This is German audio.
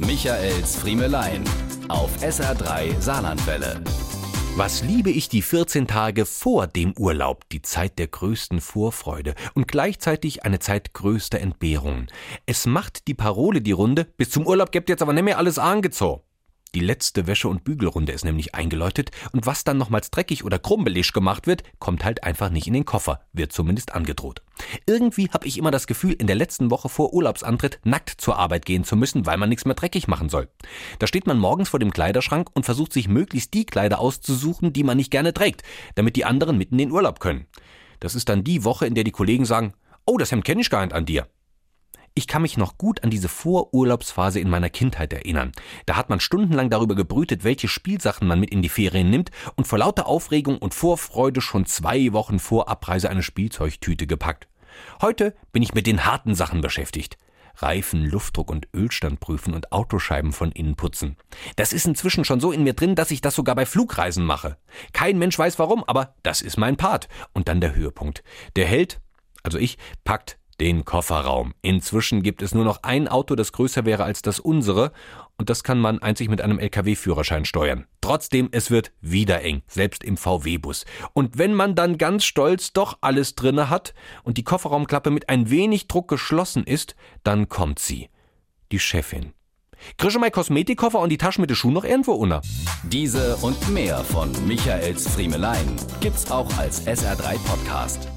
Michaels Friemelein auf SR3 Saarlandwelle. Was liebe ich die 14 Tage vor dem Urlaub, die Zeit der größten Vorfreude und gleichzeitig eine Zeit größter Entbehrungen. Es macht die Parole die Runde, bis zum Urlaub gibt jetzt aber nicht mehr alles angezogen. Die letzte Wäsche- und Bügelrunde ist nämlich eingeläutet und was dann nochmals dreckig oder krummelig gemacht wird, kommt halt einfach nicht in den Koffer, wird zumindest angedroht. Irgendwie habe ich immer das Gefühl, in der letzten Woche vor Urlaubsantritt nackt zur Arbeit gehen zu müssen, weil man nichts mehr dreckig machen soll. Da steht man morgens vor dem Kleiderschrank und versucht sich möglichst die Kleider auszusuchen, die man nicht gerne trägt, damit die anderen mitten in den Urlaub können. Das ist dann die Woche, in der die Kollegen sagen, oh, das Hemd kenne ich gar nicht an dir. Ich kann mich noch gut an diese Vorurlaubsphase in meiner Kindheit erinnern. Da hat man stundenlang darüber gebrütet, welche Spielsachen man mit in die Ferien nimmt und vor lauter Aufregung und Vorfreude schon zwei Wochen vor Abreise eine Spielzeugtüte gepackt. Heute bin ich mit den harten Sachen beschäftigt. Reifen, Luftdruck und Ölstand prüfen und Autoscheiben von innen putzen. Das ist inzwischen schon so in mir drin, dass ich das sogar bei Flugreisen mache. Kein Mensch weiß warum, aber das ist mein Part. Und dann der Höhepunkt. Der Held, also ich, packt den Kofferraum. Inzwischen gibt es nur noch ein Auto, das größer wäre als das unsere, und das kann man einzig mit einem Lkw-Führerschein steuern. Trotzdem, es wird wieder eng, selbst im VW-Bus. Und wenn man dann ganz stolz doch alles drinne hat und die Kofferraumklappe mit ein wenig Druck geschlossen ist, dann kommt sie. Die Chefin. Krische mein Kosmetikkoffer und die Tasche mit den Schuhen noch irgendwo unter. Diese und mehr von Michaels Friemelein gibt's auch als SR3 Podcast.